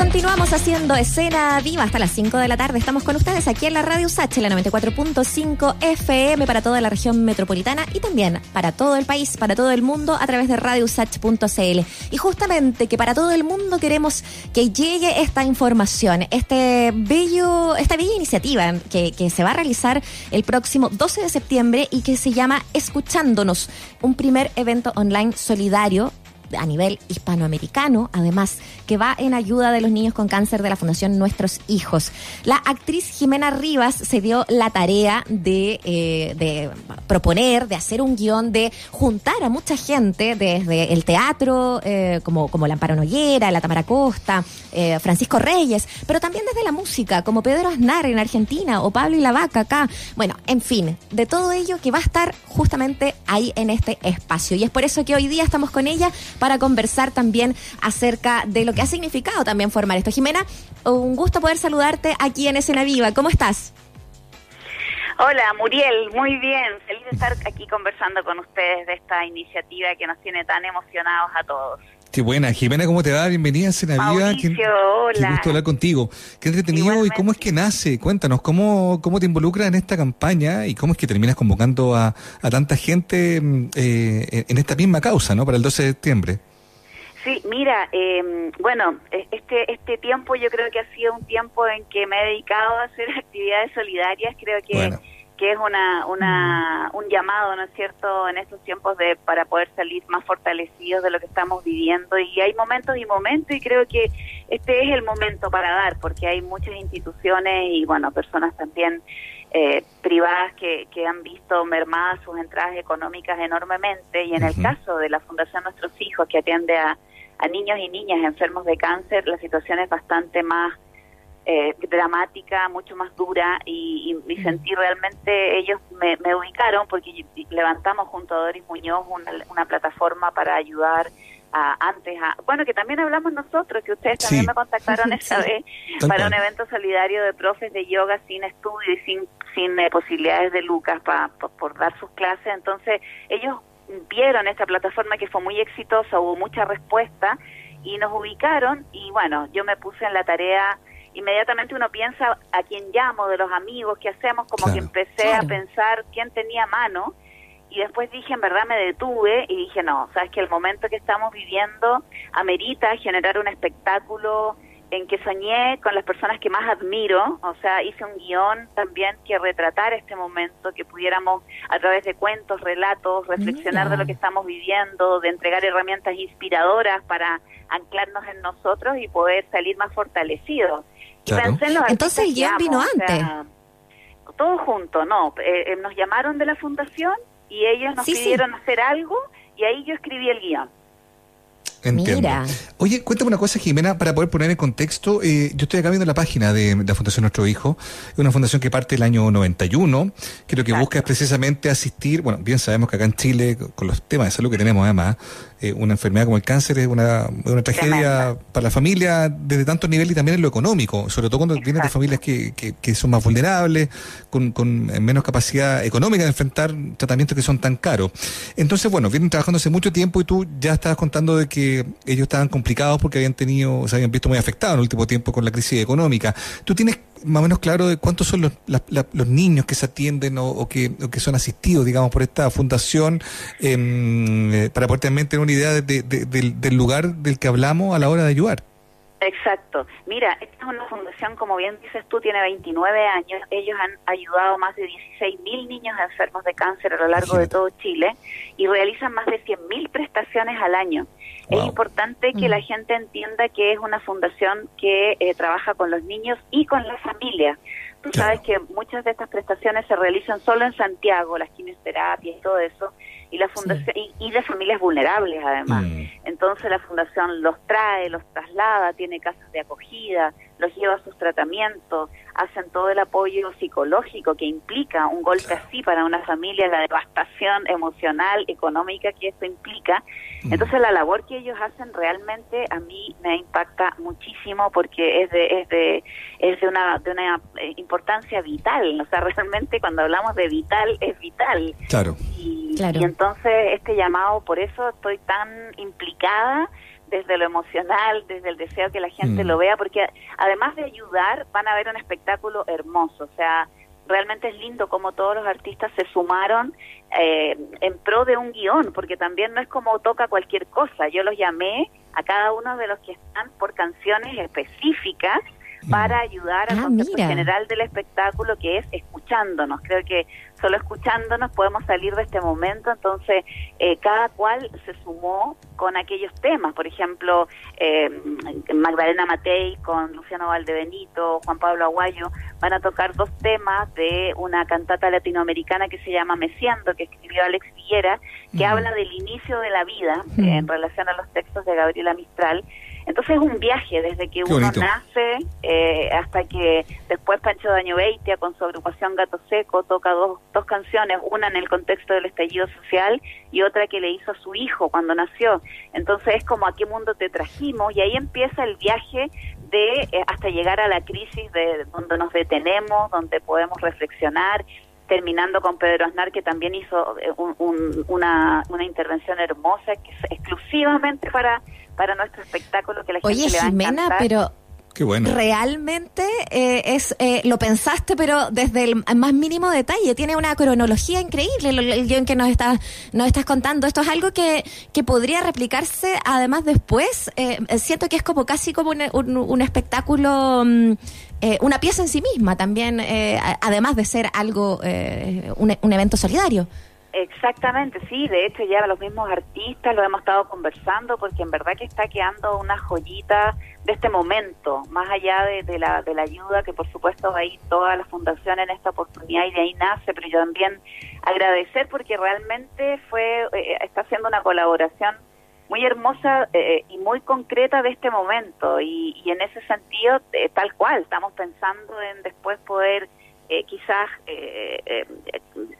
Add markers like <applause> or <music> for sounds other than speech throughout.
Continuamos haciendo escena viva hasta las 5 de la tarde. Estamos con ustedes aquí en la Radio Sach, la 94.5 FM para toda la región metropolitana y también para todo el país, para todo el mundo a través de radiosach.cl. Y justamente que para todo el mundo queremos que llegue esta información, este bello, esta bella iniciativa que, que se va a realizar el próximo 12 de septiembre y que se llama Escuchándonos, un primer evento online solidario a nivel hispanoamericano, además, que va en ayuda de los niños con cáncer de la Fundación Nuestros Hijos. La actriz Jimena Rivas se dio la tarea de, eh, proponer, de hacer un guion, de juntar a mucha gente desde el teatro, eh, como, como la Noguera, la Tamara Costa, eh, Francisco Reyes, pero también desde la música, como Pedro Aznar en Argentina o Pablo y la Vaca acá. Bueno, en fin, de todo ello que va a estar justamente ahí en este espacio. Y es por eso que hoy día estamos con ella para conversar también acerca de lo que ha significado también formar esto. Jimena, un gusto poder saludarte aquí en Escena Viva. ¿Cómo estás? Hola, Muriel, muy bien. Feliz de estar aquí conversando con ustedes de esta iniciativa que nos tiene tan emocionados a todos. Qué buena. Jimena, ¿cómo te va? Bienvenida a Cena Viva. Qué, hola. Qué gusto hablar contigo. Qué entretenido y cómo es que nace. Cuéntanos, ¿cómo, cómo te involucras en esta campaña y cómo es que terminas convocando a, a tanta gente mm, eh, en esta misma causa, ¿no? Para el 12 de septiembre. Sí, mira, eh, bueno, e, este este tiempo yo creo que ha sido un tiempo en que me he dedicado a hacer <laughs> actividades solidarias. Creo que que es una, una un llamado, ¿no es cierto?, en estos tiempos de para poder salir más fortalecidos de lo que estamos viviendo. Y hay momentos y momentos y creo que este es el momento para dar porque hay muchas instituciones y bueno personas también eh, privadas que, que han visto mermadas sus entradas económicas enormemente. Y en el caso de la Fundación Nuestros Hijos que atiende a a niños y niñas enfermos de cáncer la situación es bastante más eh, dramática, mucho más dura y, y, mm. sentí realmente, ellos me, ubicaron porque levantamos junto a Doris Muñoz una, plataforma para ayudar a, antes a, bueno, que también hablamos nosotros, que ustedes también me contactaron <laughs> esta vez para un evento solidario de profes de yoga sin estudio y sin, sin eh, posibilidades de lucas para por dar sus clases, entonces ellos vieron esta plataforma que fue muy exitosa, hubo mucha respuesta y nos ubicaron y bueno, yo me puse en la tarea, inmediatamente uno piensa a quién llamo, de los amigos, qué hacemos, como que empecé a pensar quién tenía mano y después dije, en verdad me detuve y dije, no, sabes que el momento que estamos viviendo amerita generar un espectáculo en que soñé con las personas que más admiro, o sea, hice un guion también que retratara este momento, que pudiéramos a través de cuentos, relatos, reflexionar de lo que estamos viviendo, de entregar herramientas inspiradoras para anclarnos en nosotros y poder salir más fortalecidos. Entonces el guion vino antes. todo junto, no, eh, eh, nos llamaron de la fundación y ellos nos pidieron hacer algo y ahí yo escribí el guion. Entiendo. Oye, cuéntame una cosa, Jimena, para poder poner en contexto. Eh, yo estoy acá viendo la página de, la Fundación Nuestro Hijo. Es una fundación que parte del año 91, que lo que busca es precisamente asistir. Bueno, bien sabemos que acá en Chile, con los temas de salud que tenemos además, eh, una enfermedad como el cáncer es una, una tragedia para la familia desde tantos niveles y también en lo económico, sobre todo cuando vienen de familias que, que, son más vulnerables, con, con, menos capacidad económica de enfrentar tratamientos que son tan caros. Entonces, bueno, vienen trabajando hace mucho tiempo y tú ya estabas contando de que ellos estaban complicados porque habían tenido, se habían visto muy afectados en el último tiempo con la crisis económica. ¿Tú tienes más o menos claro de cuántos son los, los niños que se atienden o, que, que son asistidos, digamos, por esta fundación, em, eh, para poder también tener una idea de, del, lugar del que hablamos a la hora de ayudar. Exacto. Mira, esta es una fundación, como bien dices tú, tiene 29 años. Ellos han ayudado a más de 16 mil niños enfermos de cáncer a lo largo de todo Chile y realizan más de 100 mil prestaciones al año. Es importante que la mm. gente entienda que es una fundación que eh, trabaja con los niños y con la familia. Tú sabes que muchas de estas prestaciones se realizan solo en Santiago, las quimioterapias y todo eso, y la fundación y, de familias vulnerables además. Mm. Entonces la fundación los trae, los traslada, tiene casas de acogida, los lleva a sus tratamientos, hacen todo el apoyo psicológico que implica un golpe así para una familia, la devastación emocional, económica que esto implica. Mm. Entonces la labor que ellos hacen realmente a mí me impacta muchísimo porque es de es de es de una de una eh, importancia vital, o sea, <laughs> realmente cuando hablamos de vital es vital. Claro. Y, y entonces este llamado, por eso estoy tan implicada desde lo emocional, desde el deseo que la gente mm. lo vea, porque además de ayudar, van a ver un espectáculo hermoso, o sea, realmente es lindo como todos los artistas se sumaron eh, en pro de un guion, porque también no es como toca cualquier cosa. Yo los llamé a cada uno de los que están por canciones específicas para ayudar al ah, concepto general del espectáculo que es escuchándonos. Creo que solo escuchándonos podemos salir de este momento, entonces eh, cada cual se sumó con aquellos temas, por ejemplo, eh, Magdalena Matei con Luciano Valdebenito, Juan Pablo Aguayo, van a tocar dos temas de una cantata latinoamericana que se llama Mesiando, que escribió Alex Villera, que habla del inicio de la vida en relación a los textos de Gabriela Mistral, entonces es un viaje desde que uno nace eh, hasta que después Pancho Daño Beitia con su agrupación Gato Seco toca dos, dos canciones, una en el contexto del estallido social y otra que le hizo a su hijo cuando nació. Entonces es como a qué mundo te trajimos y ahí empieza el viaje de eh, hasta llegar a la crisis de donde nos detenemos, donde podemos reflexionar terminando con Pedro Aznar, que también hizo eh, una, una intervención hermosa, que es exclusivamente para para nuestro espectáculo que la gente le va a Jimena, pero Qué bueno. Realmente eh, es eh, lo pensaste, pero desde el más mínimo detalle. Tiene una cronología increíble el, guion que nos estás, nos estás contando. Esto es algo que, que podría replicarse además después. Eh, siento que es como casi como un, un, espectáculo, mm, una pieza en sí misma también, además de ser algo, un, un evento solidario. Exactamente, sí, de hecho ya los mismos artistas lo hemos estado conversando porque en verdad que está quedando una joyita de este momento, más allá de, la, de la ayuda que por supuesto va a ir toda la fundación en esta oportunidad y de ahí nace, pero yo también agradecer porque realmente fue, eh, está haciendo una colaboración muy hermosa eh, y muy concreta de este momento y, y en ese sentido eh, tal cual estamos pensando en después poder eh, quizás, eh, eh,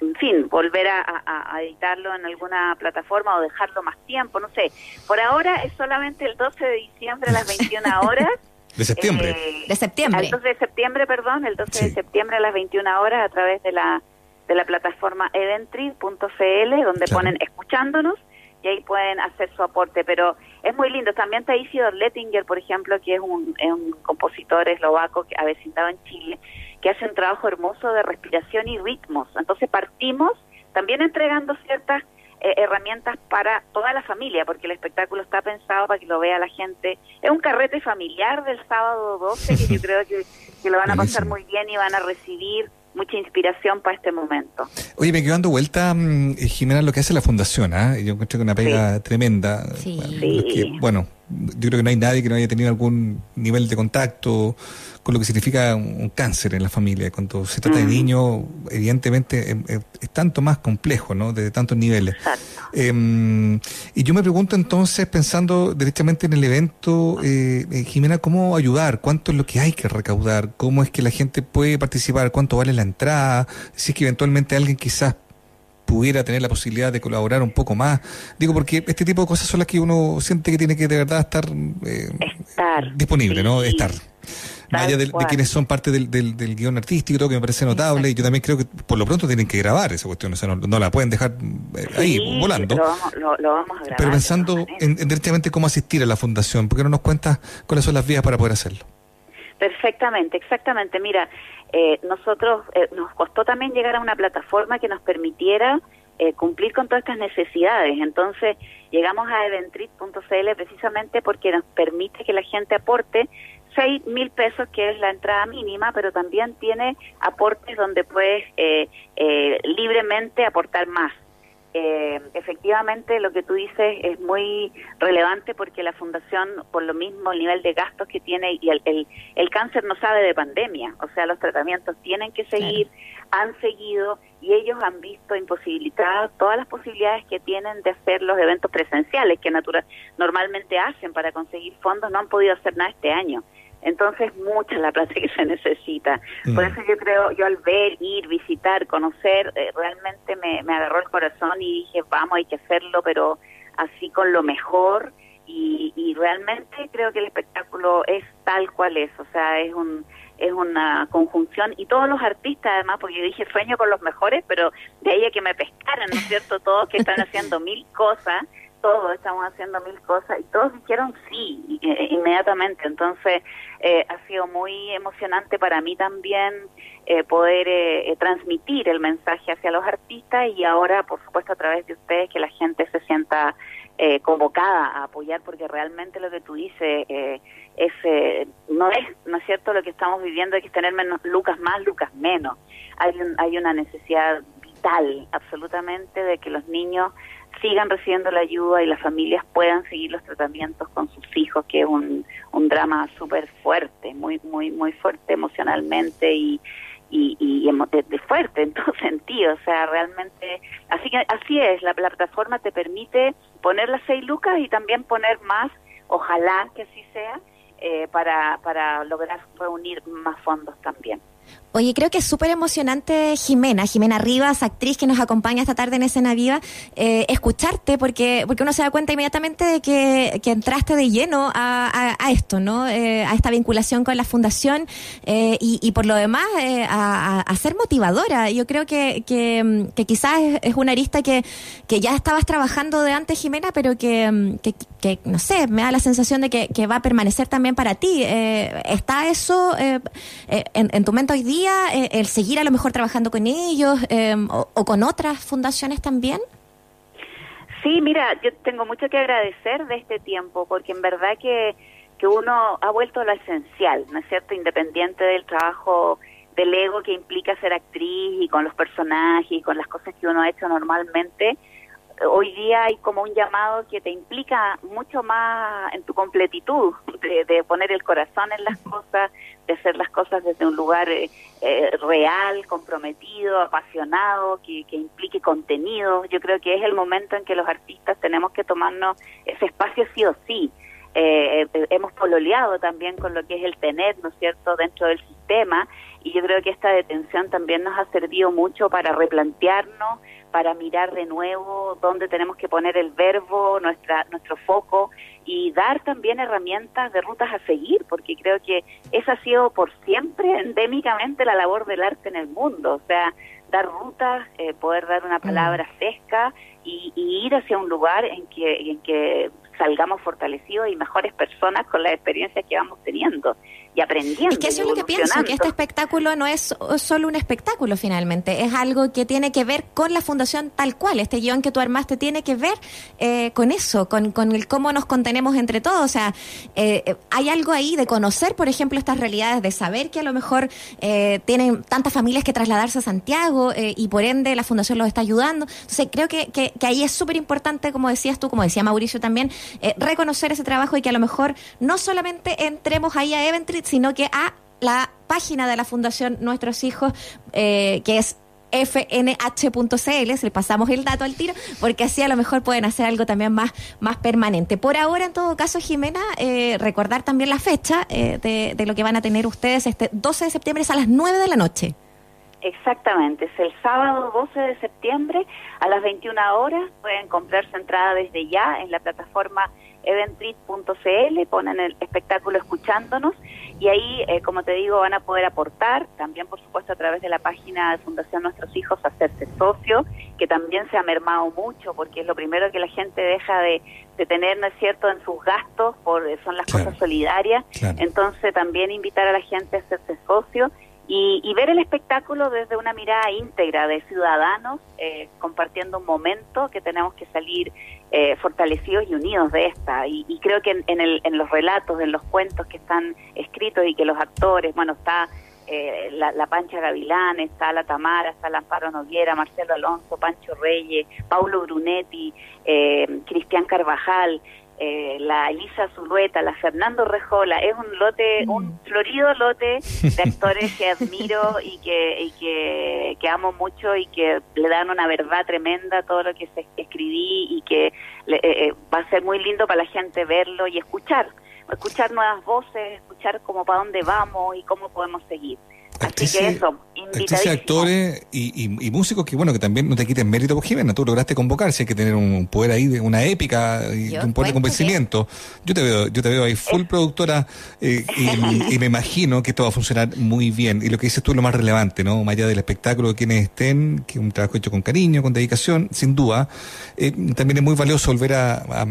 en fin, volver a, editarlo en alguna plataforma o dejarlo más tiempo, no sé. Por ahora es solamente el 12 de diciembre a las 21 <laughs> horas. de septiembre. de septiembre. El 12 de septiembre, perdón, el 12 de septiembre a las 21 horas a través de la de la plataforma eventry.cl donde ponen escuchándonos y ahí pueden hacer su aporte, pero es muy lindo. También está Isidor Lettinger, por ejemplo, que es un, es un compositor eslovaco que avecindado en Chile, que hace un trabajo hermoso de respiración y ritmos. Entonces partimos también entregando ciertas eh, herramientas para toda la familia, porque el espectáculo está pensado para que lo vea la gente. Es un carrete familiar del sábado 12 que yo <laughs> creo que, lo van a pasar muy bien y van a recibir mucha inspiración para este momento. Oye, me quedo dando vuelta, mm, eh, Jimena, lo que hace la fundación, ¿ah? Yo encuentro que una pega tremenda. Sí. bueno, yo creo que no hay nadie que no haya tenido algún nivel de contacto con lo que significa un, cáncer en la familia. Cuando se trata de mm. niños, evidentemente es, tanto más complejo, ¿no? De tantos niveles. Em, y yo me pregunto entonces, pensando directamente en el evento, eh, eh, Jimena, ¿cómo ayudar? ¿Cuánto es lo que hay que recaudar? ¿Cómo es que la gente puede participar? ¿Cuánto vale la entrada? Si es que eventualmente alguien quizás pudiera tener la posibilidad de colaborar un poco más. Digo, porque este tipo de cosas son las que uno siente que tiene que de verdad estar, eh, disponible, ¿no? Estar. Más allá de, quienes son parte del, del, guion artístico, que me parece notable, y yo también creo que por lo pronto tienen que grabar esa cuestión, o sea, no, la pueden dejar eh, ahí volando. Lo vamos, lo, vamos a grabar Pero pensando en, directamente cómo asistir a la fundación, ¿por qué no nos cuentas cuáles son las vías para poder hacerlo? Perfectamente, exactamente. Mira, eh, nosotros eh, nos costó también llegar a una plataforma que nos permitiera eh, cumplir con todas estas necesidades. Entonces llegamos a eventrit.cl precisamente porque nos permite que la gente aporte seis mil pesos, que es la entrada mínima, pero también tiene aportes donde puedes eh, eh, libremente aportar más. Eh, efectivamente, lo que tú dices es muy relevante porque la fundación, por lo mismo, el nivel de gastos que tiene y el, el, el cáncer no sabe de pandemia, o sea, los tratamientos tienen que seguir, han seguido y ellos han visto imposibilitadas todas las posibilidades que tienen de hacer los eventos presenciales que natural, normalmente hacen para conseguir fondos, no han podido hacer nada este año. Entonces, mucha la plata que se necesita. Por mm. eso yo creo, yo al ver, ir, visitar, conocer, eh, realmente me, me agarró el corazón y dije, vamos, hay que hacerlo, pero así con lo mejor. Y, y realmente creo que el espectáculo es tal cual es, o sea, es un es una conjunción y todos los artistas además, porque yo dije sueño con los mejores, pero de ahí a que me pescaran, ¿no es cierto? Todos que están <laughs> haciendo mil cosas, todos estamos haciendo mil cosas y todos dijeron sí eh, inmediatamente. Entonces eh, ha sido muy emocionante para mí también eh, poder transmitir el mensaje hacia los artistas y ahora, por supuesto, a través de ustedes, que la gente se sienta convocada a apoyar porque realmente lo que tú dices es no es no es cierto lo que estamos viviendo hay que tener menos lucas más lucas menos hay hay una necesidad vital absolutamente de que los niños sigan recibiendo la ayuda y las familias puedan seguir los tratamientos con sus hijos, que es un, un drama súper fuerte, muy, muy, muy fuerte emocionalmente y, y, y de, fuerte en <laughs> todo sentido. O sea, realmente, así que así es, la, plataforma te permite poner las seis lucas y también poner más, ojalá que así sea, eh, para, para lograr reunir más fondos también. Oye, creo que es súper emocionante Jimena, Jimena Rivas, actriz que nos acompaña esta tarde en Escena Viva, eh, escucharte porque porque uno se da cuenta inmediatamente de que, entraste de lleno a, esto, ¿no? Eh, a esta vinculación con la fundación eh, y, y, por lo demás a, a, ser motivadora. Yo creo que, quizás es, una arista que, que ya estabas trabajando de antes, Jimena, pero que, que, no sé, me da la sensación de que, que va a permanecer también para ti. ¿Está eso en, en tu mente hoy día? Eh, el seguir a lo mejor trabajando con ellos em, o, con otras fundaciones también? Sí, mira, yo tengo mucho que agradecer de este tiempo, porque en verdad que, que uno ha vuelto a lo esencial, ¿no es cierto? Independiente del trabajo del ego que implica ser actriz y con los personajes y con las cosas que uno ha hecho normalmente, hoy día hay como un llamado que te implica mucho más en tu completitud, de, poner el corazón en las cosas, de hacer las cosas desde un lugar eh, eh, real, comprometido, apasionado, que, que, implique contenido. Yo creo que es el momento en que los artistas tenemos que tomarnos ese espacio sí o sí. Eh, hemos pololeado también con lo que es el tener, ¿no es cierto?, dentro del sistema y yo creo que esta detención también nos ha servido mucho para replantearnos para mirar de nuevo dónde tenemos que poner el verbo, nuestra, nuestro foco y dar también herramientas de rutas a seguir, porque creo que esa ha sido por siempre endémicamente la labor del arte en el mundo, o sea, dar rutas, eh, poder dar una palabra mm. fresca y, y, ir hacia un lugar en que, en que salgamos fortalecidos y mejores personas con las experiencias que vamos teniendo y aprendiendo. Es que eso es lo que pienso, que este espectáculo no es solo un espectáculo finalmente, es algo que tiene que ver con la fundación tal cual. Este guion que tú armaste tiene que ver eh, con eso, con, con el cómo nos contenemos entre todos. O sea, eh, hay algo ahí de conocer, por ejemplo, estas realidades, de saber que a lo mejor eh, tienen tantas familias que trasladarse a Santiago y por ende la fundación los está ayudando. Entonces, creo que, que, que ahí es súper importante, como decías tú, como decía Mauricio también, reconocer ese trabajo y que a lo mejor no solamente entremos ahí a Eventry, sino que a la página de la Fundación Nuestros Hijos, eh, que es fnh.cl, le pasamos el dato al tiro, porque así a lo mejor pueden hacer algo también más, más permanente. Por ahora, en todo caso, Jimena, eh, recordar también la fecha eh, de, de, lo que van a tener ustedes este 12 de septiembre, es a las 9 de la noche. Exactamente, es el sábado 12 de septiembre a las 21 horas. Pueden comprarse entrada desde ya en la plataforma eventrit.cl, ponen el espectáculo escuchándonos y ahí, eh, como te digo, van a poder aportar, también por supuesto a través de la página de Fundación Nuestros Hijos, hacerse socio, que también se ha mermado mucho porque es lo primero que la gente deja de, tener, ¿no es cierto?, en sus gastos, por, son las cosas solidarias. Entonces también invitar a la gente a hacerse socio y, ver el espectáculo desde una mirada íntegra de ciudadanos, eh, compartiendo un momento que tenemos que salir eh, fortalecidos y unidos de esta. Y, creo que en, el, en los relatos, en los cuentos que están escritos y que los actores, bueno, está eh, la, Pancha Gavilán, está la Tamara, está la Amparo Noguera, Marcelo Alonso, Pancho Reyes, Paulo Brunetti, Cristian Carvajal, eh, la Elisa Zulueta, la Fernando Rejola, es un lote, mm. un florido lote de actores que admiro <laughs> y que, y que, que, amo mucho y que le dan una verdad tremenda a todo lo que escribí y que eh, eh, va a ser muy lindo para la gente verlo y escuchar, escuchar nuevas voces, escuchar cómo para dónde vamos y cómo podemos seguir. Así que eso, actrices, actores y, músicos que, bueno, que también no te quiten mérito por Jimena. Tú lograste convocar, si hay que tener un poder ahí, de una épica y un poder de convencimiento. Yo te veo yo te veo ahí full productora eh, y, me imagino que esto va a funcionar muy bien. Y lo que dices tú es lo más relevante, ¿no? Más allá del espectáculo de quienes estén, que es un trabajo hecho con cariño, con dedicación, sin duda. Eh, también es muy valioso volver a,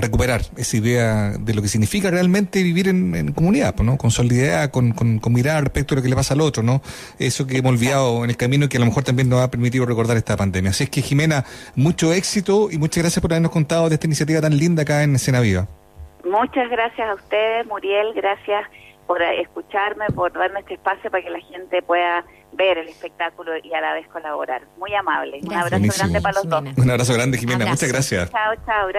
recuperar esa idea de lo que significa realmente vivir en, comunidad, ¿no? Con solidaridad, con, con, con mirar respecto a lo que le pasa al otro, ¿no? Eso que hemos olvidado en el camino y que a lo mejor también nos ha permitido recordar esta pandemia. Así es que, Jimena, mucho éxito y muchas gracias por habernos contado de esta iniciativa tan linda acá en Escena Viva. Muchas gracias a ustedes, Muriel, gracias por escucharme, por darme este espacio para que la gente pueda ver el espectáculo y a la vez colaborar. Muy amable. Un abrazo grande para los dos. Un abrazo grande, Jimena. Muchas gracias. Chao, chao. Gracias.